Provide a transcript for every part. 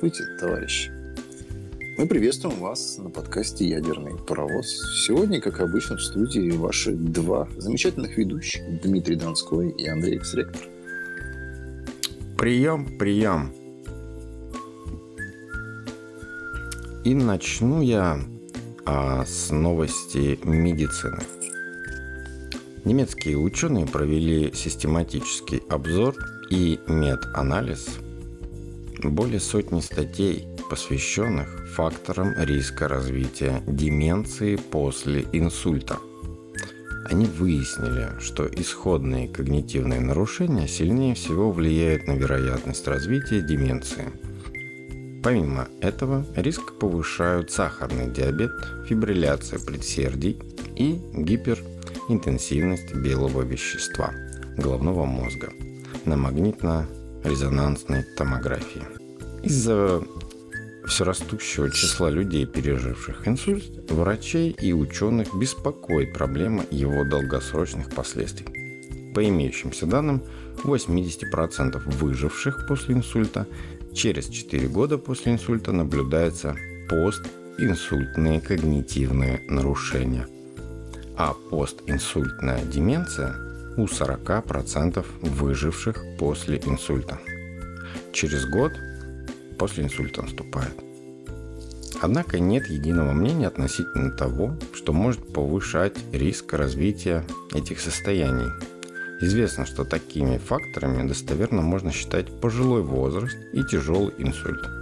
Здравствуйте, товарищи. Мы приветствуем вас на подкасте «Ядерный паровоз». Сегодня, как обычно, в студии ваши два замечательных ведущих Дмитрий Донской и Андрей Эксректор. Прием, прием. И начну я а, с новости медицины. Немецкие ученые провели систематический обзор и мет-анализ более сотни статей, посвященных факторам риска развития деменции после инсульта. Они выяснили, что исходные когнитивные нарушения сильнее всего влияют на вероятность развития деменции. Помимо этого, риск повышают сахарный диабет, фибрилляция предсердий и гиперинтенсивность белого вещества головного мозга на магнитно-резонансной томографии. Из-за все растущего числа людей, переживших инсульт, врачей и ученых беспокоит проблема его долгосрочных последствий. По имеющимся данным, у 80% выживших после инсульта через 4 года после инсульта наблюдается постинсультные когнитивные нарушения, а постинсультная деменция у 40% выживших после инсульта. Через год после инсульта наступает. Однако нет единого мнения относительно того, что может повышать риск развития этих состояний. Известно, что такими факторами достоверно можно считать пожилой возраст и тяжелый инсульт.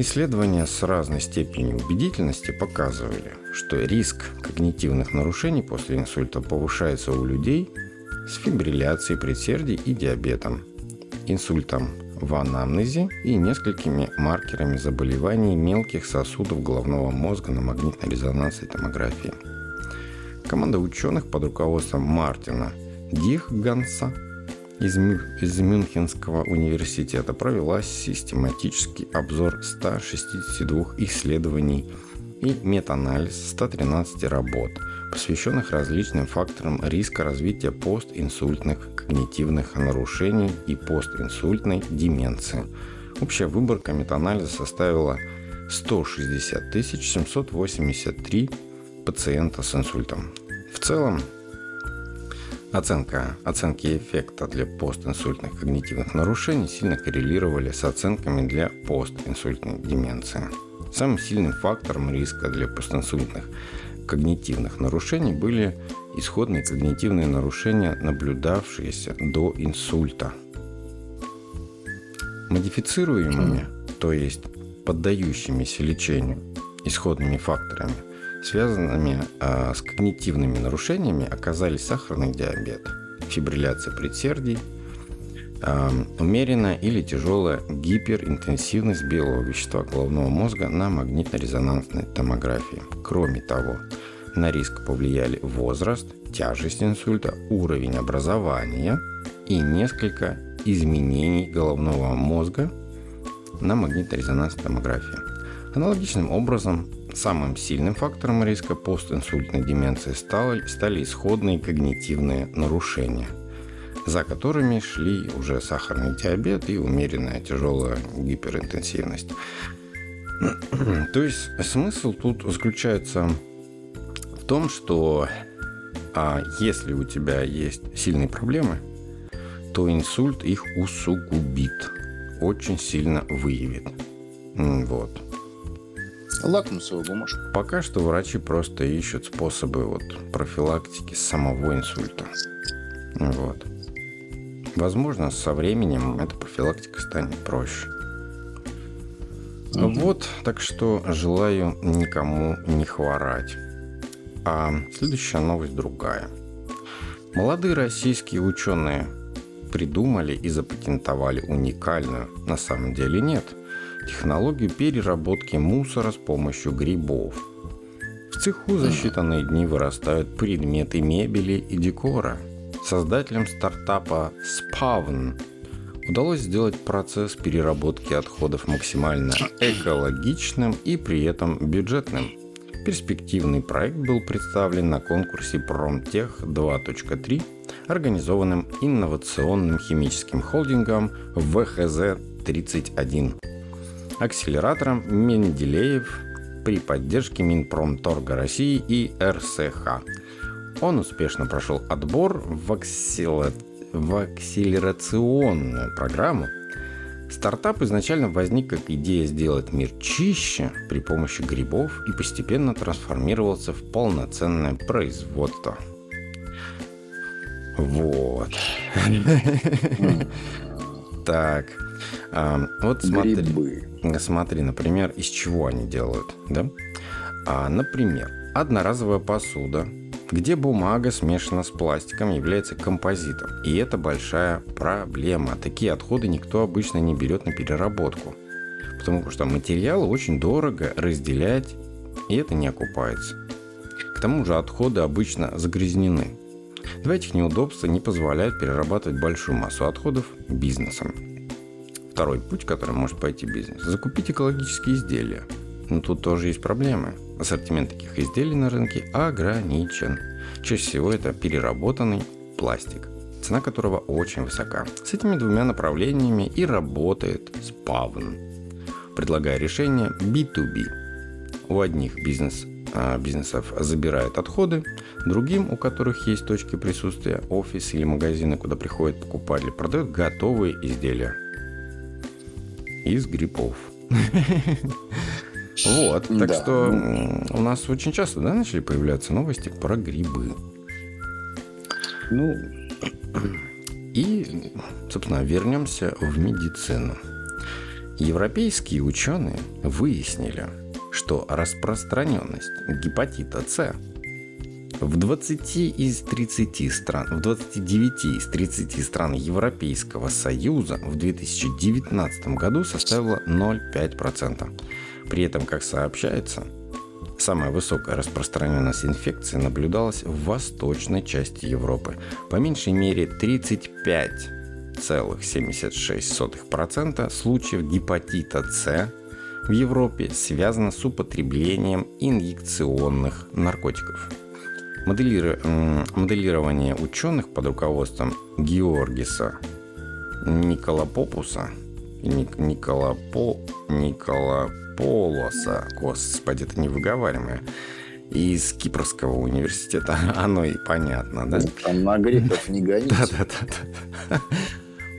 Исследования с разной степенью убедительности показывали, что риск когнитивных нарушений после инсульта повышается у людей с фибрилляцией предсердий и диабетом, инсультом в анамнезе и несколькими маркерами заболеваний мелких сосудов головного мозга на магнитно-резонансной томографии. Команда ученых под руководством Мартина Дихганса из, из Мюнхенского университета провела систематический обзор 162 исследований и метаанализ 113 работ, посвященных различным факторам риска развития постинсультных когнитивных нарушений и постинсультной деменции. Общая выборка метаанализа составила 160 783 пациента с инсультом. В целом, Оценка, оценки эффекта для постинсультных когнитивных нарушений сильно коррелировали с оценками для постинсультной деменции. Самым сильным фактором риска для постинсультных когнитивных нарушений были исходные когнитивные нарушения, наблюдавшиеся до инсульта. Модифицируемыми, то есть поддающимися лечению исходными факторами, связанными а, с когнитивными нарушениями, оказались сахарный диабет, фибрилляция предсердий, а, умеренная или тяжелая гиперинтенсивность белого вещества головного мозга на магнитно-резонансной томографии. Кроме того, на риск повлияли возраст, тяжесть инсульта, уровень образования и несколько изменений головного мозга на магнитно-резонансной томографии. Аналогичным образом, самым сильным фактором риска постинсультной деменции стали, стали исходные когнитивные нарушения – за которыми шли уже сахарный диабет и умеренная тяжелая гиперинтенсивность. То есть смысл тут заключается в том, что а если у тебя есть сильные проблемы, то инсульт их усугубит, очень сильно выявит. Вот. Лакмусовая бумажка. Пока что врачи просто ищут способы вот профилактики самого инсульта. Вот. Возможно, со временем эта профилактика станет проще. Угу. Вот, так что желаю никому не хворать. А следующая новость другая. Молодые российские ученые придумали и запатентовали уникальную, на самом деле нет, технологию переработки мусора с помощью грибов. В цеху за считанные дни вырастают предметы мебели и декора – Создателям стартапа Spawn удалось сделать процесс переработки отходов максимально экологичным и при этом бюджетным. Перспективный проект был представлен на конкурсе Промтех 2.3, организованным инновационным химическим холдингом ВХЗ-31. Акселератором Менделеев при поддержке Минпромторга России и РСХ. Он успешно прошел отбор в, акселер... в акселерационную программу. Стартап изначально возник как идея сделать мир чище при помощи грибов и постепенно трансформировался в полноценное производство. Вот. Так. Вот смотри. Смотри, например, из чего они делают, да? А, например, одноразовая посуда, где бумага смешана с пластиком является композитом. И это большая проблема. Такие отходы никто обычно не берет на переработку. Потому что материалы очень дорого разделять, и это не окупается. К тому же отходы обычно загрязнены. Два этих неудобства не позволяют перерабатывать большую массу отходов бизнесом. Второй путь, который может пойти бизнес – закупить экологические изделия. Но тут тоже есть проблемы. Ассортимент таких изделий на рынке ограничен. Чаще всего это переработанный пластик, цена которого очень высока. С этими двумя направлениями и работает Spavn, предлагая решение B2B. У одних бизнес а, бизнесов забирают отходы, другим, у которых есть точки присутствия, офис или магазины, куда приходят покупатели, продают готовые изделия из грибов. Вот, так что у нас очень часто, да, начали появляться новости про грибы. Ну, и, собственно, вернемся в медицину. Европейские ученые выяснили, что распространенность гепатита С в 20 из 30 стран, в 29 из 30 стран Европейского Союза в 2019 году составила 0,5%. При этом, как сообщается, самая высокая распространенность инфекции наблюдалась в восточной части Европы. По меньшей мере 35,76% случаев гепатита С в Европе связано с употреблением инъекционных наркотиков. Моделири... Моделирование ученых под руководством Георгиса Николапопуса Ник... Николапо... Николаполоса, господи, это невыговариваемое, из Кипрского университета, оно и понятно, да? Там на греков не гоните. Да-да-да.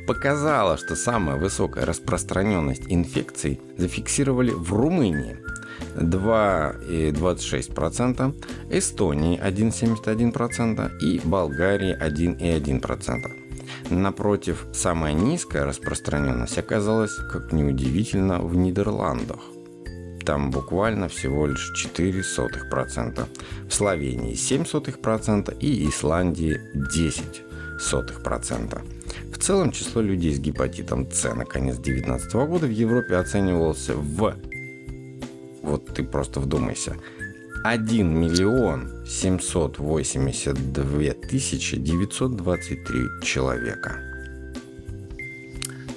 Показало, что самая высокая распространенность инфекций зафиксировали в Румынии – 2,26%, Эстонии 1,71% и Болгарии 1,1%. Напротив, самая низкая распространенность оказалась, как неудивительно, в Нидерландах. Там буквально всего лишь 0,04%, в Словении 0,07% и Исландии 10%. В целом число людей с гепатитом С на конец 2019 года в Европе оценивался в вот ты просто вдумайся, 1 миллион 782 тысячи 923 человека.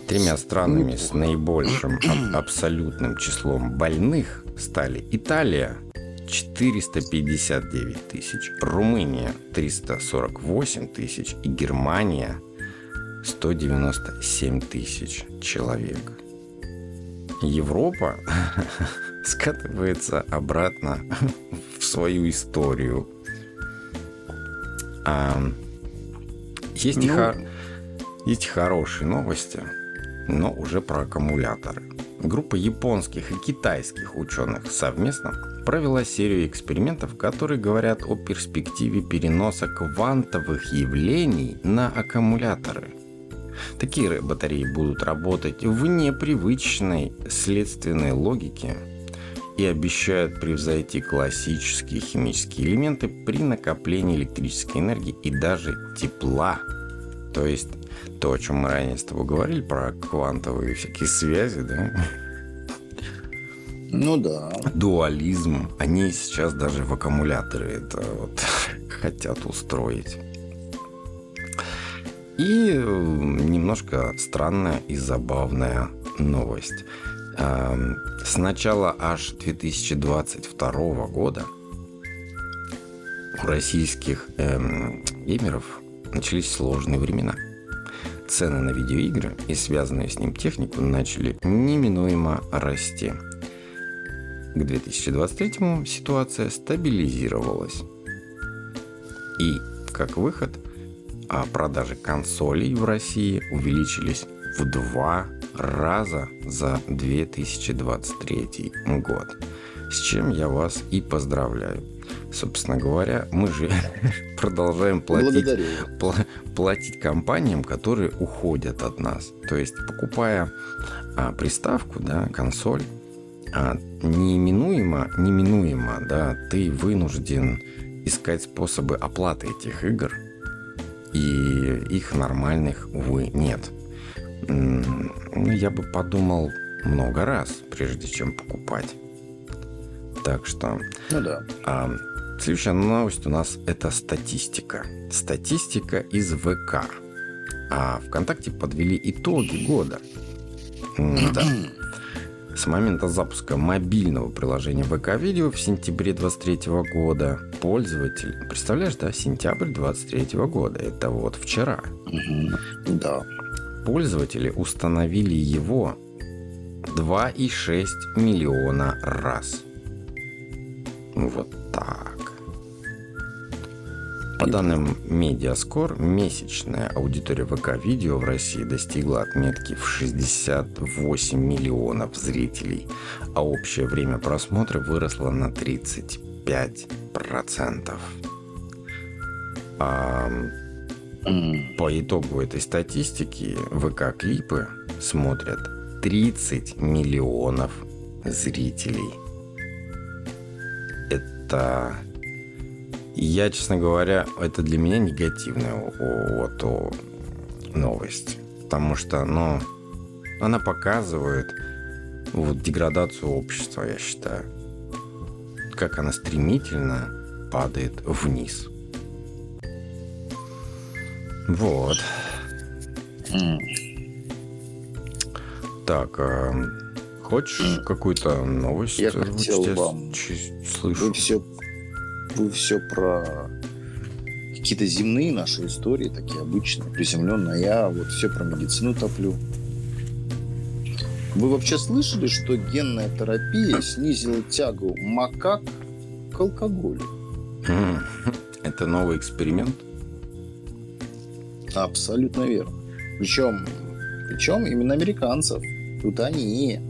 Тремя странами с наибольшим абсолютным числом больных стали Италия 459 тысяч, Румыния 348 тысяч и Германия 197 тысяч человек. Европа скатывается обратно в свою историю. А, есть, ну... и хо... есть хорошие новости, но уже про аккумуляторы. Группа японских и китайских ученых совместно провела серию экспериментов, которые говорят о перспективе переноса квантовых явлений на аккумуляторы – Такие батареи будут работать вне привычной следственной логики и обещают превзойти классические химические элементы при накоплении электрической энергии и даже тепла. То есть то, о чем мы ранее с тобой говорили, про квантовые всякие связи, да? Ну да. Дуализм. Они сейчас даже в аккумуляторы это вот хотят устроить. И немножко странная и забавная новость. Эм, с начала аж 2022 года у российских эм, геймеров начались сложные времена. цены на видеоигры и связанную с ним технику начали неминуемо расти. К 2023 ситуация стабилизировалась. И, как выход, продажи консолей в России увеличились в два раза за 2023 год. С чем я вас и поздравляю. Собственно говоря, мы же продолжаем платить, пла- платить компаниям, которые уходят от нас. То есть, покупая а, приставку, да, консоль, а, неминуемо, неминуемо, да, ты вынужден искать способы оплаты этих игр, и их нормальных, увы, нет. Я бы подумал много раз, прежде чем покупать. Так что... Ну да. А, следующая новость у нас это статистика. Статистика из ВК. А ВКонтакте подвели итоги года. Да. С момента запуска мобильного приложения ВК-видео в сентябре 23 года пользователь... Представляешь, да, сентябрь 23 года. Это вот вчера. Да. Пользователи установили его 2,6 миллиона раз. Вот так. По данным Медиаскор, месячная аудитория ВК-видео в России достигла отметки в 68 миллионов зрителей, а общее время просмотра выросло на 35%. А по итогу этой статистики ВК-клипы смотрят 30 миллионов зрителей. Это я, честно говоря, это для меня негативная вот, новость. Потому что, ну, она показывает вот деградацию общества, я считаю. Как она стремительно падает вниз. Вот. Mm. Так, а хочешь mm. какую-то новость? Я хотел вам... Слышу. Вы все вы все про какие-то земные наши истории, такие обычные, приземленные. А я вот все про медицину топлю. Вы вообще слышали, что генная терапия снизила тягу макак к алкоголю? Это новый эксперимент? Абсолютно верно. Причем, причем именно американцев. Тут они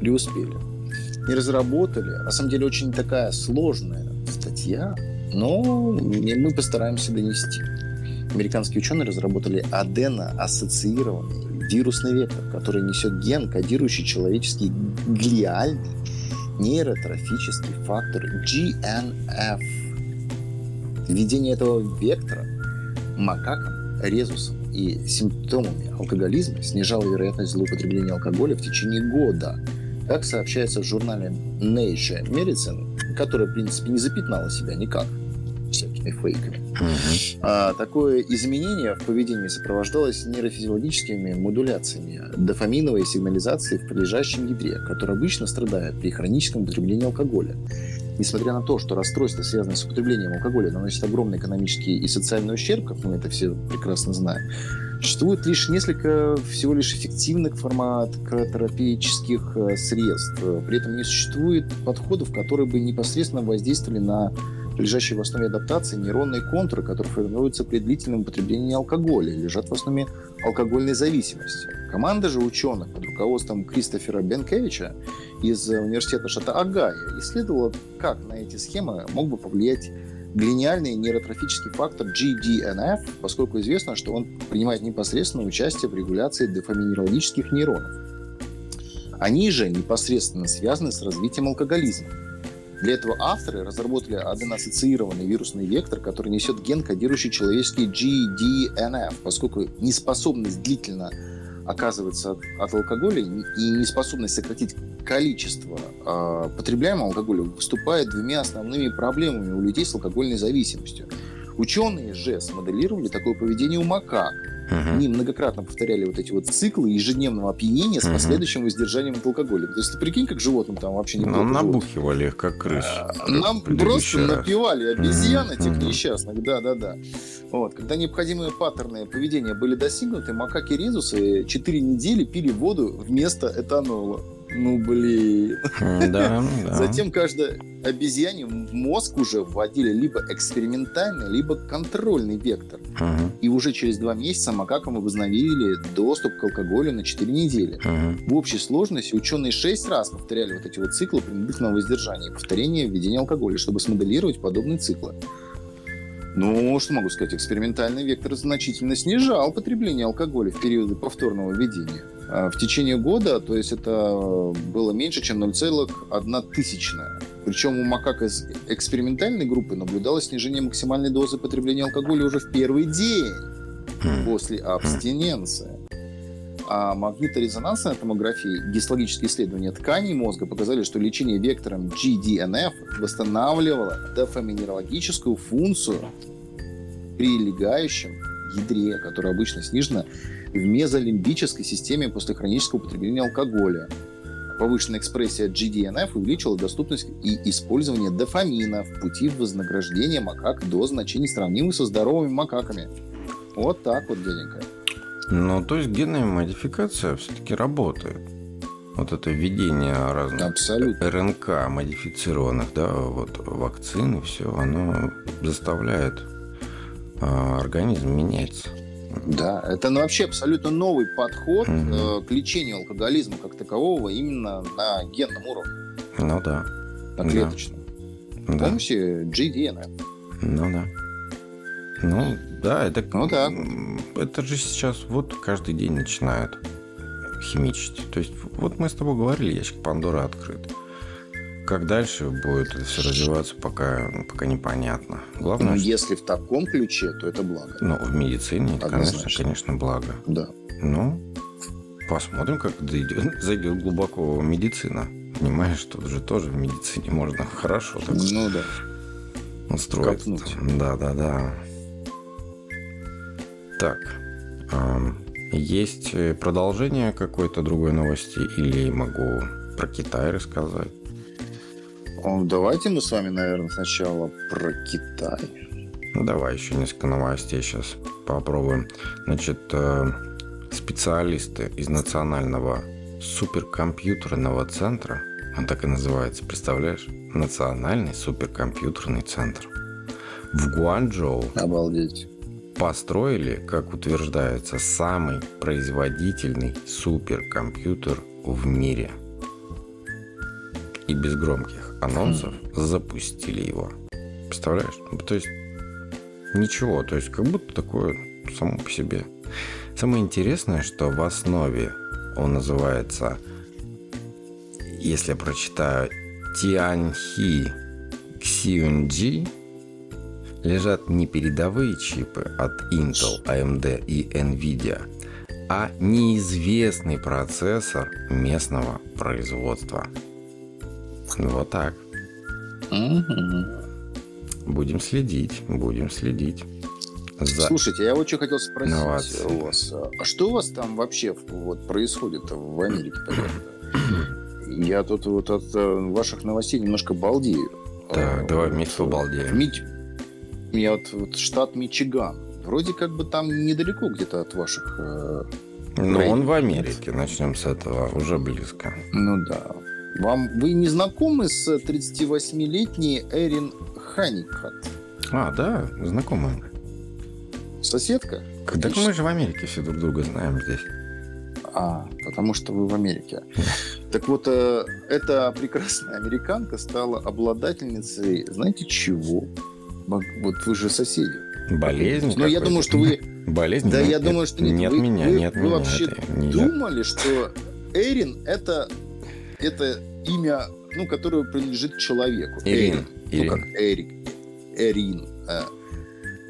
преуспели. Не разработали. На самом деле очень такая сложная статья, но мы постараемся донести. Американские ученые разработали адено-ассоциированный вирусный вектор, который несет ген, кодирующий человеческий глиальный нейротрофический фактор GNF. Введение этого вектора макакам, резусом и симптомами алкоголизма снижало вероятность злоупотребления алкоголя в течение года. Как сообщается в журнале Nature Medicine, которая, в принципе, не запятнала себя никак всякими фейками. Uh-huh. А, такое изменение в поведении сопровождалось нейрофизиологическими модуляциями дофаминовой сигнализации в подлежащем ядре, которое обычно страдает при хроническом употреблении алкоголя. Несмотря на то, что расстройства, связанные с употреблением алкоголя, наносят огромный экономический и социальный ущерб, как мы это все прекрасно знаем, Существует лишь несколько всего лишь эффективных фармакотерапевтических э, средств. При этом не существует подходов, которые бы непосредственно воздействовали на лежащие в основе адаптации нейронные контуры, которые формируются при длительном употреблении алкоголя, лежат в основе алкогольной зависимости. Команда же ученых под руководством Кристофера Бенкевича из университета штата Агая исследовала, как на эти схемы мог бы повлиять глиниальный нейротрофический фактор GDNF, поскольку известно, что он принимает непосредственное участие в регуляции дофаминерологических нейронов. Они же непосредственно связаны с развитием алкоголизма. Для этого авторы разработали аденоассоциированный вирусный вектор, который несет ген, кодирующий человеческий GDNF, поскольку неспособность длительно оказывается от, от алкоголя и неспособность сократить количество э, потребляемого алкоголя выступает двумя основными проблемами у людей с алкогольной зависимостью. Ученые же смоделировали такое поведение у макак Угу. Они многократно повторяли вот эти вот циклы ежедневного опьянения с последующим воздержанием от алкоголя. То есть ты прикинь, как животным там вообще не Нам набухивали их, как крыс. Нам просто раз. напивали обезьян угу. этих несчастных, да-да-да. Вот. Когда необходимые паттерны поведения были достигнуты, макаки резусы 4 недели пили воду вместо этанола. Ну, блин. Да, да. Затем каждая обезьяне в мозг уже вводили либо экспериментальный, либо контрольный вектор. Uh-huh. И уже через два месяца макакам возобновили доступ к алкоголю на 4 недели. Uh-huh. В общей сложности ученые 6 раз повторяли вот эти вот циклы принудительного воздержания и повторения введения алкоголя, чтобы смоделировать подобные циклы. Ну, что могу сказать, экспериментальный вектор значительно снижал потребление алкоголя в периоды повторного введения. А в течение года, то есть это было меньше, чем 0,1 тысячная. Причем у макак из экспериментальной группы наблюдалось снижение максимальной дозы потребления алкоголя уже в первый день хм. после абстиненции. А магниторезонансная томография и гистологические исследования тканей мозга показали, что лечение вектором GDNF восстанавливало дофаминерологическую функцию прилегающем ядре, которая обычно снижена в мезолимбической системе после хронического употребления алкоголя. Повышенная экспрессия GDNF увеличила доступность и использование дофамина в пути вознаграждения макак до значений, сравнимых со здоровыми макаками. Вот так вот, дяденька. Ну, то есть генная модификация все-таки работает. Вот это введение разных Абсолютно. РНК модифицированных, да, вот вакцин и все, оно заставляет э, организм меняться. Да, это ну, вообще абсолютно новый подход угу. э, к лечению алкоголизма как такового именно на генном уровне. Ну да. На клеточном. Да. Помните GDNF? Ну да. Ну да, это, ну, да. это же сейчас вот каждый день начинают химичить. То есть вот мы с тобой говорили, ящик Пандоры открыт. Как дальше будет это все развиваться, пока, пока непонятно. Главное, ну, что... если в таком ключе, то это благо. Ну, в медицине, это, конечно, конечно, благо. Да. Ну, посмотрим, как зайдет, зайдет глубоко медицина. Понимаешь, что же тоже в медицине можно хорошо так ну, да. устроить. Копнуть. Да, да, да. Так, есть продолжение какой-то другой новости или могу про Китай рассказать? Давайте мы с вами, наверное, сначала про Китай. Ну, давай еще несколько новостей сейчас попробуем. Значит, э, специалисты из Национального суперкомпьютерного центра, он так и называется, представляешь? Национальный суперкомпьютерный центр. В Гуанчжоу. Обалдеть. Построили, как утверждается, самый производительный суперкомпьютер в мире. И без громких анонсов запустили его. Представляешь? Ну, то есть ничего, то есть как будто такое само по себе. Самое интересное, что в основе он называется, если я прочитаю, Тианхи Xiunji, лежат не передовые чипы от Intel, AMD и Nvidia, а неизвестный процессор местного производства – вот так. Угу. Будем следить, будем следить. За... Слушайте, я очень хотел спросить Инновации. у вас, а что у вас там вообще вот происходит в Америке? Я тут вот от э, ваших новостей немножко балдею. Так, давай вместе балдеем. Мич... Я вот, вот штат Мичиган. Вроде как бы там недалеко где-то от ваших... Э, ну, он в Америке, начнем с этого, уже близко. Ну да. Вам вы не знакомы с 38-летней Эрин Ханикхат? А, да, знакомы. Соседка? Так мы же в Америке все друг друга знаем здесь. А, потому что вы в Америке. Так вот, э, эта прекрасная американка стала обладательницей, знаете чего? Вот вы же соседи. Болезнь? Но я думаю, что вы... Болезнь? Да, я думаю, что нет. Вы, меня, вы, нет вы меня. вообще думали, что Эрин это это имя, ну, которое принадлежит человеку. Ирин. Эрин. Ну, как Эрик. Эрин. А.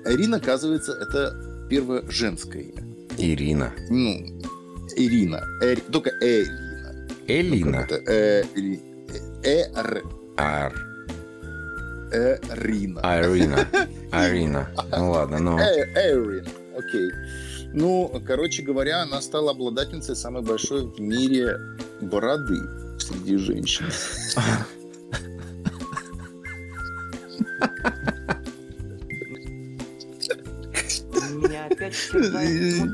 Эрин, оказывается, это первое женское имя. Ирина. Ну, Ирина. Эр... Только Эрина. Элина. Ну, это Эри... Эр... Ар. Эрина. Арина. Арина. Ну ладно, ну. Эрин. Окей. Ну, короче говоря, она стала обладательницей самой большой в мире бороды среди женщин. Меня опять сомнения.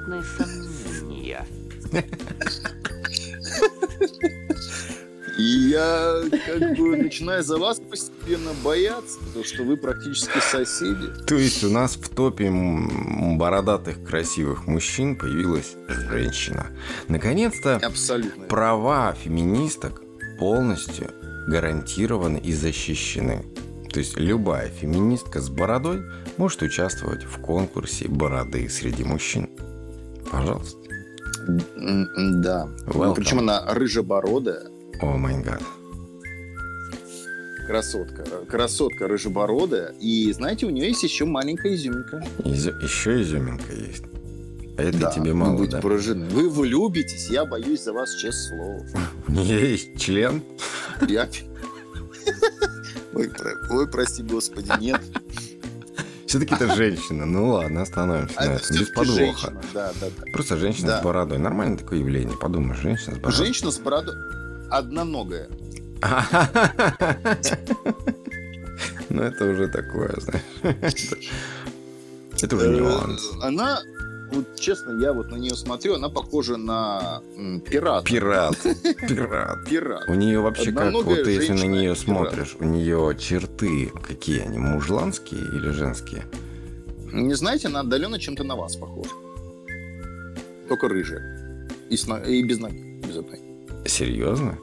И я как бы начинаю за вас постепенно бояться, потому что вы практически соседи. То есть у нас в топе бородатых красивых мужчин появилась женщина. Наконец-то Абсолютно. права феминисток полностью гарантированы и защищены. То есть любая феминистка с бородой может участвовать в конкурсе бороды среди мужчин. Пожалуйста. Да. Welcome. Причем она рыжебородая, О май гад. красотка. Красотка рыжебородая. И знаете, у нее есть еще маленькая изюминка. Изю- Еще изюминка есть. А это Да, тебе вы мало, будете да? поражены. Вы влюбитесь, я боюсь за вас, честное слово. У нее есть член. Я... Ой, про- ой, прости, господи, нет. Все-таки это женщина. Ну ладно, остановимся А это. Без подвоха. женщина. Да, да, да. Просто женщина Да. с бородой. Нормальное такое явление. Подумаешь, женщина с бородой. Женщина с бородой одноногая. Ну, это уже такое, знаешь. Это уже Э, нюанс. Она, вот честно, я вот на нее смотрю, она похожа на пирата. Пират. Пират. Пират. У нее вообще как, вот если на нее смотришь, у нее черты какие они, мужланские или женские? Не знаете, она отдаленно чем-то на вас похожа. Только рыжая. И, с но- и без ноги. Без одной. Серьезно?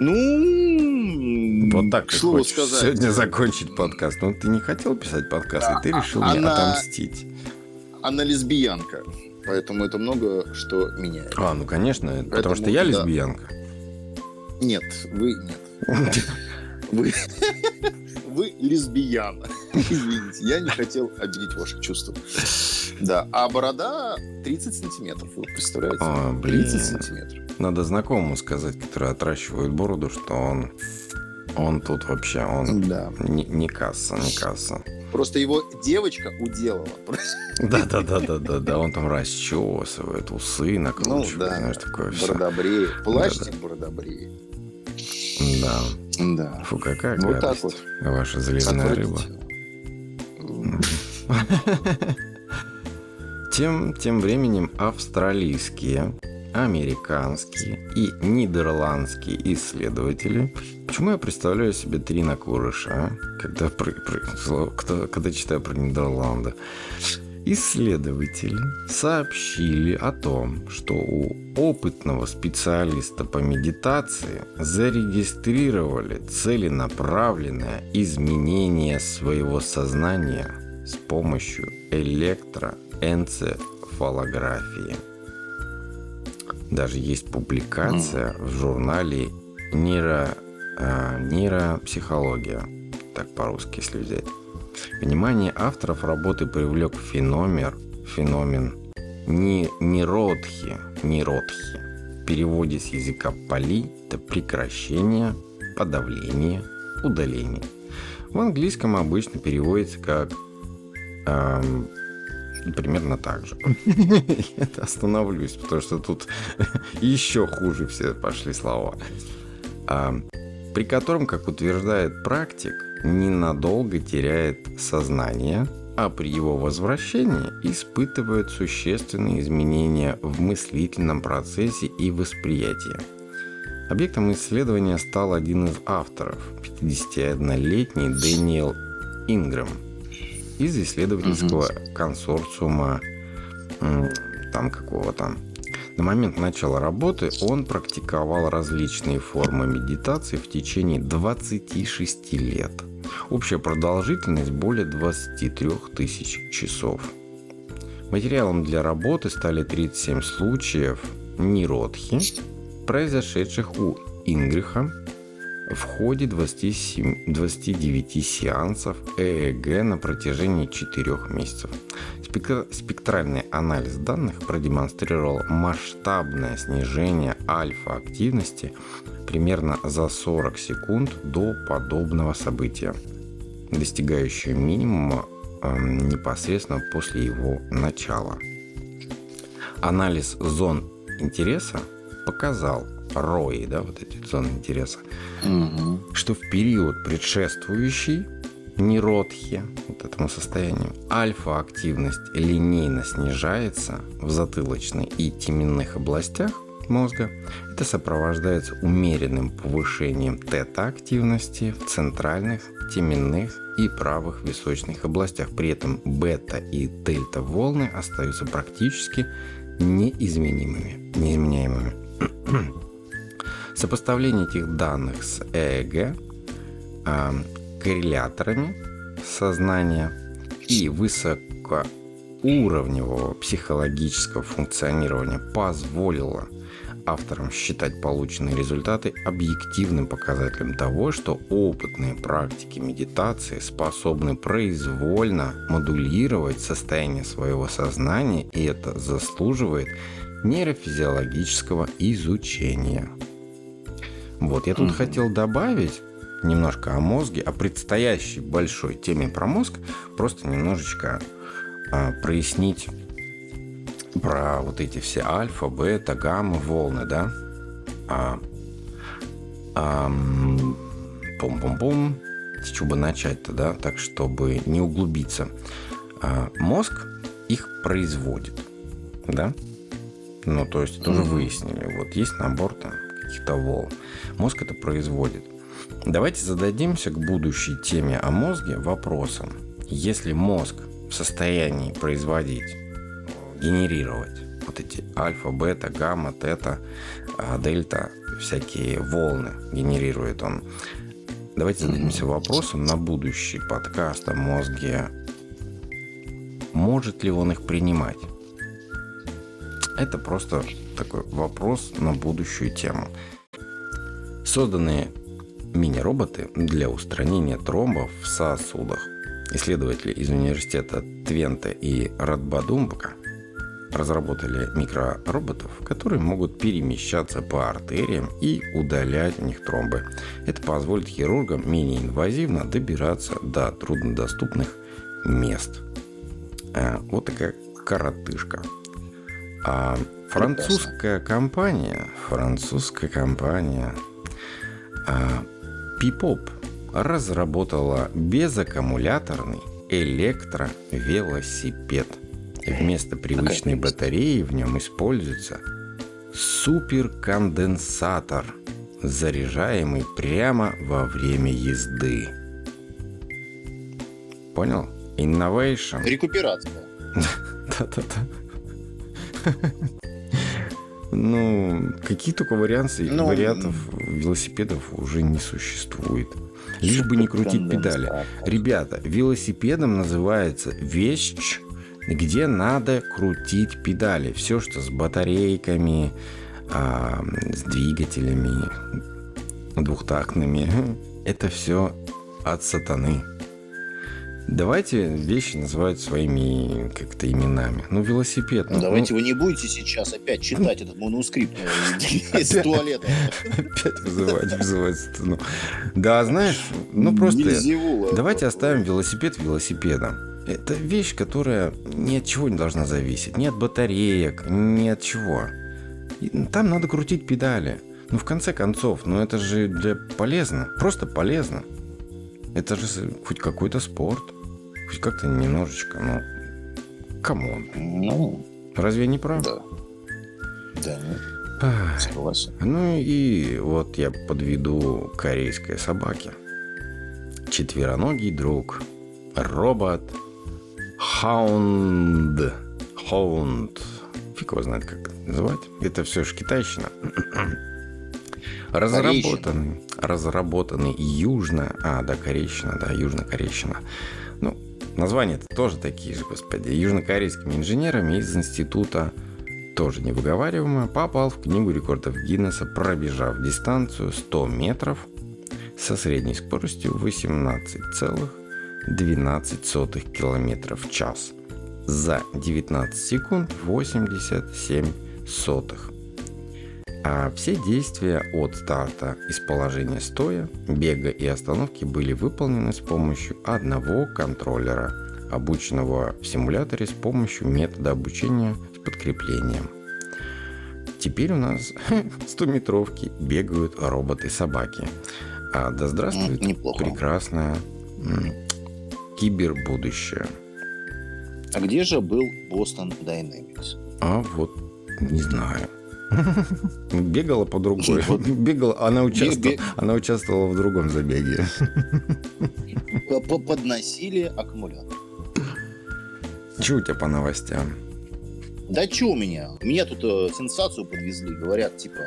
Ну, Вот так ты слову хочешь сказать. сегодня закончить подкаст. Ну, ты не хотел писать подкаст, и ты А- решил мне она- отомстить. Она лесбиянка. Поэтому это много что меняет. А, ну, конечно, потому Поэтому, что я да. лесбиянка. Нет, вы нет. Вы, вы лесбияна. Извините, я не хотел обидеть ваши чувства. Да, а борода 30 сантиметров, вы представляете? А, блин. 30 сантиметров. Надо знакомому сказать, который отращивает бороду, что он, он тут вообще, он Да. не, не касса, не касса. Просто его девочка уделала. Да-да-да-да-да, да, он там расчесывает, усы накручивает, Ну, да. знаешь, такое все. Бородобреет. Пластик бородобреет. Да. Да. Фу, какая Вот так гадость. вот. Ваша заливная рыба. Отвратительно. Тем, временем австралийские, американские и нидерландские исследователи. Почему я представляю себе три накурыша, а? когда, про- про- кто- когда читаю про Нидерланды? Исследователи сообщили о том, что у опытного специалиста по медитации зарегистрировали целенаправленное изменение своего сознания с помощью электроэнцефалографии. Даже есть публикация в журнале нейро, а, нейропсихология, так по-русски, если взять. Внимание авторов работы привлек феномен, феномен ни, ниродхи, ниродхи. В переводе с языка пали это прекращение, подавление, удаление. В английском обычно переводится как эм, примерно так же. Я остановлюсь, потому что тут еще хуже все пошли слова. А, при котором, как утверждает практик, ненадолго теряет сознание, а при его возвращении испытывает существенные изменения в мыслительном процессе и восприятии. Объектом исследования стал один из авторов, 51-летний Дэниел Ингрэм из исследовательского консорциума м, там какого-то. На момент начала работы он практиковал различные формы медитации в течение 26 лет. Общая продолжительность более 23 тысяч часов. Материалом для работы стали 37 случаев ниродхи, произошедших у Ингриха в ходе 27, 29 сеансов ЭЭГ на протяжении 4 месяцев. Спектра- Спектральный анализ данных продемонстрировал масштабное снижение альфа-активности примерно за 40 секунд до подобного события, достигающее минимума эм, непосредственно после его начала. Анализ зон интереса показал, рои, да, вот эти зоны интереса, Мгм. что в период предшествующий нейротхе, вот этому состоянию, альфа-активность линейно снижается в затылочной и теменных областях мозга. Это сопровождается умеренным повышением тета-активности в центральных, теменных и правых височных областях. При этом бета и дельта волны остаются практически неизменимыми, неизменяемыми. Сопоставление этих данных с ЭЭГ а, корреляторами сознания и высокоуровневого психологического функционирования позволило авторам считать полученные результаты объективным показателем того, что опытные практики медитации способны произвольно модулировать состояние своего сознания, и это заслуживает нейрофизиологического изучения. Вот, я тут Мгм. хотел добавить немножко о мозге, о предстоящей большой теме про мозг, просто немножечко а, прояснить про вот эти все альфа, бета, гамма, волны, да? А, ам, пум-пум-пум. С чего бы начать-то, да? Так, чтобы не углубиться. А, мозг их производит, да? Ну, то есть, тоже Мгм. выяснили. Вот есть набор там каких-то волн. Мозг это производит. Давайте зададимся к будущей теме о мозге вопросом. Если мозг в состоянии производить, генерировать вот эти альфа, бета, гамма, тета, а, дельта, всякие волны генерирует он. Давайте зададимся вопросом на будущий подкаст о мозге. Может ли он их принимать? Это просто такой вопрос на будущую тему. Созданные мини-роботы для устранения тромбов в сосудах. Исследователи из университета Твенте и Радбадумбака разработали микророботов, которые могут перемещаться по артериям и удалять в них тромбы. Это позволит хирургам менее инвазивно добираться до труднодоступных мест. А, Вот такая коротышка. А французская компания, французская компания а, Пипоп разработала безаккумуляторный электровелосипед. Вместо привычной батареи в нем используется суперконденсатор, заряжаемый прямо во время езды. Понял? Innovation. Рекуперация. Да-да-да. Ну, какие только варианты, Ну, вариантов велосипедов уже не существует. Лишь бы не крутить педали. Ребята, велосипедом называется вещь, где надо крутить педали. Все, что с батарейками, а, с двигателями, двухтактными, это все от сатаны. Давайте вещи называть своими как-то именами. Ну, велосипед. Ну, давайте вы не будете сейчас опять читать этот манускрипт э, из туалета. Опять вызывать, вызывать сатану. Да, знаешь, ну просто... Давайте оставим велосипед велосипедом. Это вещь, которая ни от чего не должна зависеть. Ни от батареек, ни от чего. И Там надо крутить педали. Ну, в конце концов, ну это же для полезно. Просто полезно. Это же хоть какой-то спорт. Хоть как-то немножечко, ну... Come on. Ну, Разве не прав? да. Да, Ах. согласен. Ну и вот я подведу корейской собаке. Четвероногий друг. Робот. Хаунд. Хаунд. Фиг его знает, как это называть. Это все же китайщина. Разработанный, разработанный южно... А, да, корейщина, да, южно-корейщина. Ну, названия -то тоже такие же, господи. Южнокорейскими инженерами из института тоже невыговариваемо, попал в книгу рекордов Гиннесса, пробежав дистанцию 100 метров со средней скоростью 18,12 км в час за 19 секунд 87 сотых. А все действия от старта из положения стоя, бега и остановки были выполнены с помощью одного контроллера обученного в симуляторе с помощью метода обучения с подкреплением. Теперь у нас 100-метровки бегают роботы-собаки. А да здравствует Неплохо. прекрасное кибербудущее. А где же был Boston Dynamics? А вот не знаю. Бегала по другой. Вот. Бегала, она участвовала, Бег- она участвовала в другом забеге. Подносили аккумулятор. Че у тебя по новостям? Да что у меня? Меня тут э, сенсацию подвезли. Говорят, типа,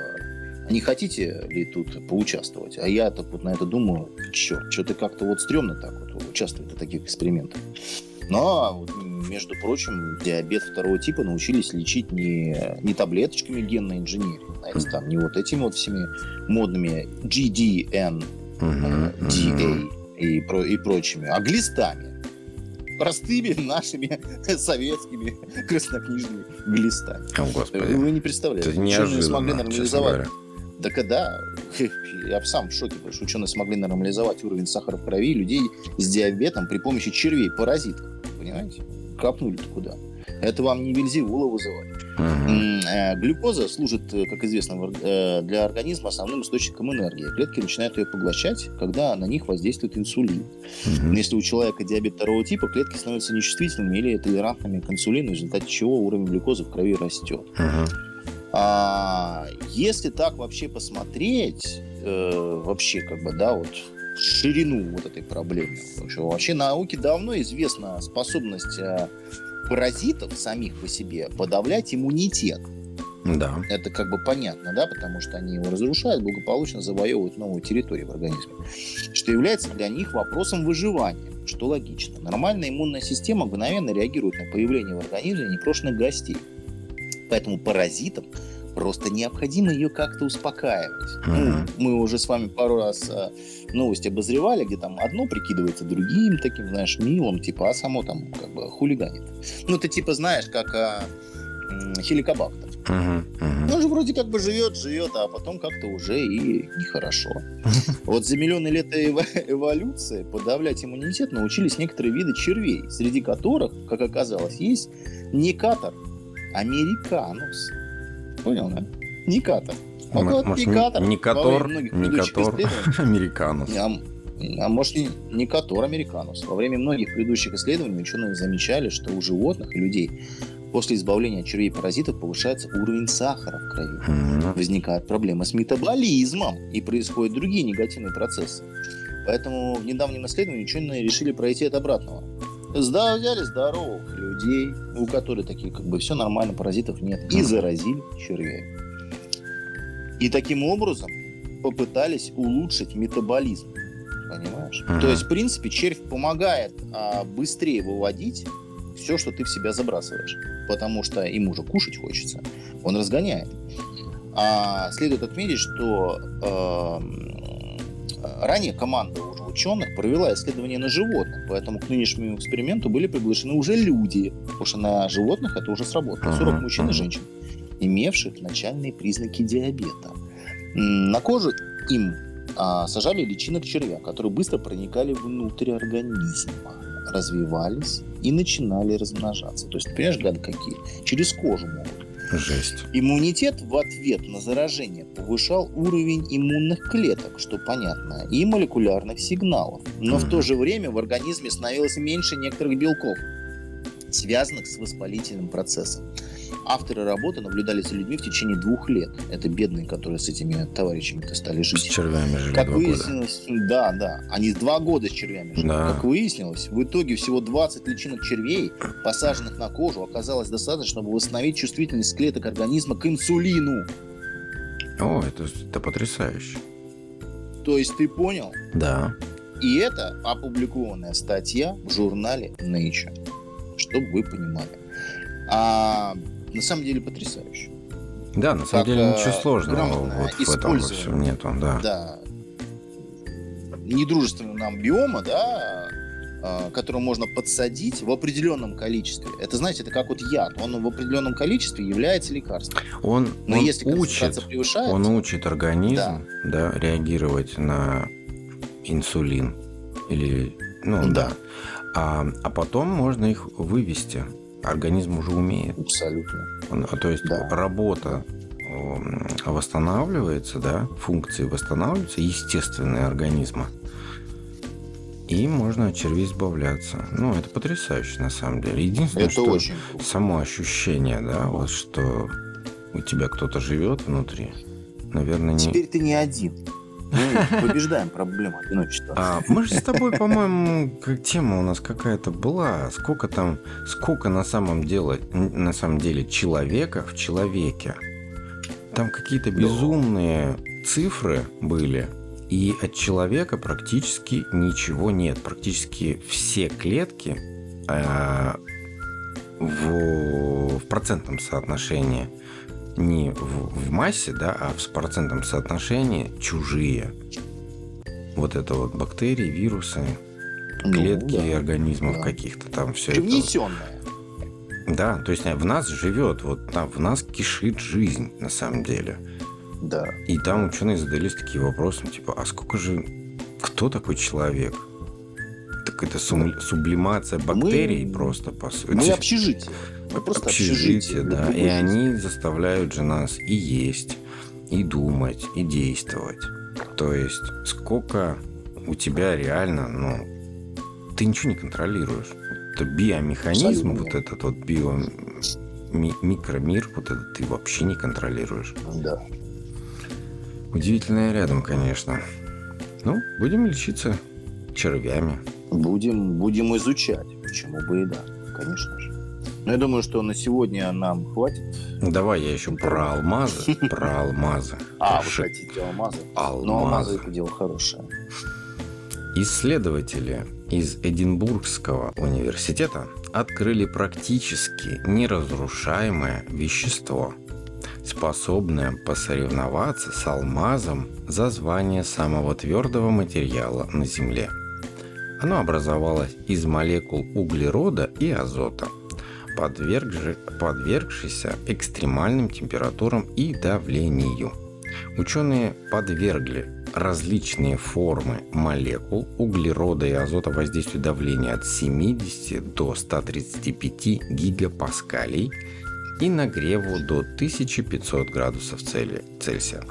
а не хотите ли тут поучаствовать? А я так вот на это думаю, черт, что-то как-то вот стрёмно так вот участвовать в таких экспериментах. Но, между прочим, диабет второго типа научились лечить не, не таблеточками генной инженерии, знаете, там, не вот этими вот всеми модными GDN, DA мгм. и, про, и прочими, а глистами. Простыми нашими советскими краснокнижными глистами. О, господи. Вы не представляете. Это ученые смогли нормализовать. Да когда? Я сам в шоке, потому что ученые смогли нормализовать уровень сахара в крови людей с диабетом при помощи червей, паразитов. Понимаете? Копнули-то куда? Это вам не. Мгм. М, э, Глюкоза служит, э, как известно, э, для организма основным источником энергии. Клетки начинают ее поглощать, когда на них воздействует инсулин. Мгм. Если у человека диабет второго типа, клетки становятся нечувствительными или толерантными к инсулину, в результате чего уровень глюкозы в крови растет. Мгм. А, если так вообще посмотреть, э, вообще как бы, да, вот ширину вот этой проблемы, потому что вообще науке давно известна способность э, паразитов самих по себе подавлять иммунитет. Да. Это как бы понятно, да, потому что они его разрушают, благополучно завоевывают новую территорию в организме, что является для них вопросом выживания, что логично. Нормальная иммунная система мгновенно реагирует на появление в организме непрошенных гостей. Поэтому паразитам просто необходимо ее как-то успокаивать. Ну, Мгм. мы уже с вами пару раз э, новости обозревали, где там одно прикидывается другим, таким, знаешь, милым, типа, а само там как бы хулиганит. Ну, это типа, знаешь, как а, м, хеликобактер. Мгм. Ну, он же вроде как бы живет, живет, а потом как-то уже и нехорошо. Вот за миллионы лет эво- эволюции подавлять иммунитет научились некоторые виды червей, среди которых, как оказалось, есть никатор американус. Понял, да? Вот М- вот может, никатор. Никатор, Никатор, американус. а, а может и Никатор американус. Во время многих предыдущих исследований ученые замечали, что у животных и людей после избавления от червей паразитов повышается уровень сахара в крови. Мгм. Возникают проблемы с метаболизмом и происходят другие негативные процессы. Поэтому в недавнем исследовании ученые решили пройти от обратного. Взяли здоровых людей, у которых такие как бы все нормально, паразитов нет, и заразили червей. И таким образом попытались улучшить метаболизм. Понимаешь? Мгм. То есть, в принципе, червь помогает а, быстрее выводить все, что ты в себя забрасываешь. Потому что ему же кушать хочется. Он разгоняет. А, следует отметить, что эм, ранее команда уже ученых провела исследования на животных, поэтому к нынешнему эксперименту были приглашены уже люди, потому что на животных это уже сработало. 40 Ага, мужчин и женщин, имевших начальные признаки диабета. На кожу им а, сажали личинок червя, которые быстро проникали внутрь организма, развивались и начинали размножаться. То есть, понимаешь, гады какие? Через кожу могут. Жесть. Иммунитет в ответ на заражение повышал уровень иммунных клеток, что понятно, и молекулярных сигналов. Но в Мгм. то же время в организме становилось меньше некоторых белков, связанных с воспалительным процессом. Авторы работы наблюдали за людьми в течение двух лет. Это бедные, которые с этими товарищами-то стали С жить. червями жили Как два года. выяснилось, да, да, они два года с червями жили. Да. Как выяснилось, в итоге всего 20 личинок червей, посаженных на кожу, оказалось достаточно, чтобы восстановить чувствительность клеток организма к инсулину. О, это, это потрясающе. То есть ты понял? Да. И это опубликованная статья в журнале Nature, чтобы вы понимали. А на самом деле потрясающе. Да, на самом Как, деле э, ничего сложного вот в этом во всем нету, да. Да. Недружественного нам биома, да, а, который можно подсадить в определенном количестве. Это, знаете, это как вот яд. Он в определенном количестве является лекарством. Он, Но он если учит, превышает, он учит организм да. реагировать на инсулин или Ну да. А, а потом можно их вывести. Организм уже умеет. Абсолютно. А То есть Да. работа восстанавливается, да, функции восстанавливаются, естественные организма. И можно от червей избавляться. Ну, это потрясающе на самом деле. Единственное, Это что очень само ощущение, да, вот что у тебя кто-то живет внутри, наверное, не... Теперь ты не один. Мы побеждаем проблему одиночества. А мы же с тобой, по-моему, как тема у нас какая-то была. Сколько там, сколько на самом деле, на самом деле человека в человеке. Там какие-то безумные цифры были. И от человека практически ничего нет. Практически все клетки э, в, в процентном соотношении не в, в массе, да, а в процентном соотношении чужие. Вот это вот бактерии, вирусы, Ну, клетки да. организмов да. каких-то там все это. Привнесенная. Да, то есть э, в нас живет, вот там в нас кишит жизнь на самом деле. Да. И там ученые задались такие вопросы, ну, типа, а сколько же, кто такой человек? Так это сум- сублимация бактерий Мы- просто, по сути. Мы общежитие. Просто общежитие, общежитие. да. Любой И они заставляют же нас и есть, и думать, и действовать. То есть, сколько у тебя реально, ну, ты ничего не контролируешь. Это биомеханизм, Абсолютно. вот этот вот био ми- микромир, вот этот ты вообще не контролируешь. Да. Удивительное рядом, конечно. Ну, будем лечиться червями. Будем, будем изучать. Почему бы и да. Конечно же. Но я думаю, что на сегодня нам хватит. Ну, Давай я еще про алмазы. Про алмазы. А, вы хотите алмазы? Но алмазы Алмазы. это дело хорошее. Исследователи из Эдинбургского университета открыли практически неразрушаемое вещество, способное посоревноваться с алмазом за звание самого твердого материала на Земле. Оно образовалось из молекул углерода и азота, подвергши- подвергшейся экстремальным температурам и давлению. Ученые подвергли различные формы молекул углерода и азота воздействию давления от 70 до 135 гигапаскалей и нагреву до 1500 градусов Цельсия.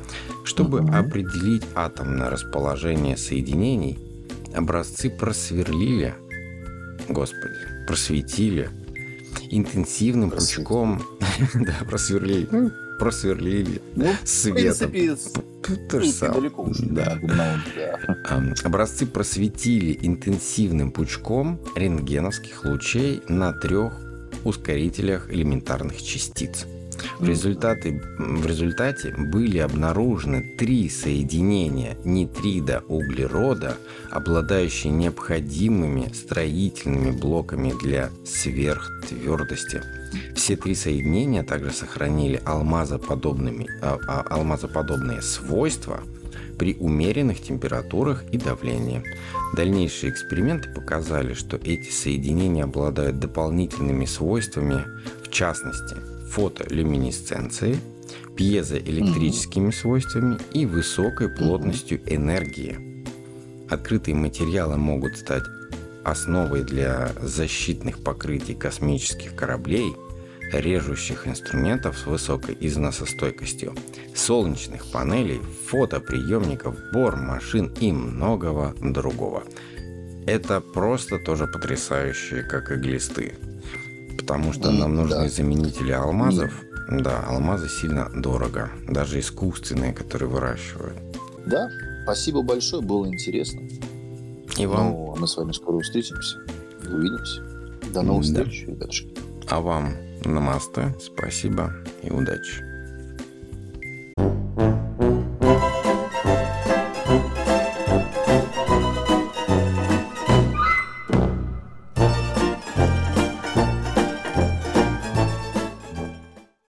Чтобы Мгм. определить атомное расположение соединений, образцы просверлили, господи, просветили интенсивным пучком, да, просверлили, ну, просверлили Ну, в светом. принципе, То же самое. Да. Образцы просветили интенсивным пучком рентгеновских лучей на трех ускорителях элементарных частиц. В результате, в результате были обнаружены три соединения нитрида углерода, обладающие необходимыми строительными блоками для сверхтвердости. Все три соединения также сохранили алмазоподобными, а- а- алмазоподобные свойства при умеренных температурах и давлении. Дальнейшие эксперименты показали, что эти соединения обладают дополнительными свойствами, в частности, фотолюминесценцией, пьезоэлектрическими свойствами и высокой плотностью энергии. Открытые материалы могут стать основой для защитных покрытий космических кораблей, режущих инструментов с высокой износостойкостью, солнечных панелей, фотоприемников, бор машин и многого другого. Это просто тоже потрясающие, как и глисты. Потому что нам нужны да. заменители алмазов. Да, алмазы сильно дорого. Даже искусственные, которые выращивают. Да, спасибо большое, было интересно. И вам, Ну, а мы с вами скоро встретимся. Увидимся. До новых Да. встреч, ребятушки. а вам намасте, спасибо и удачи.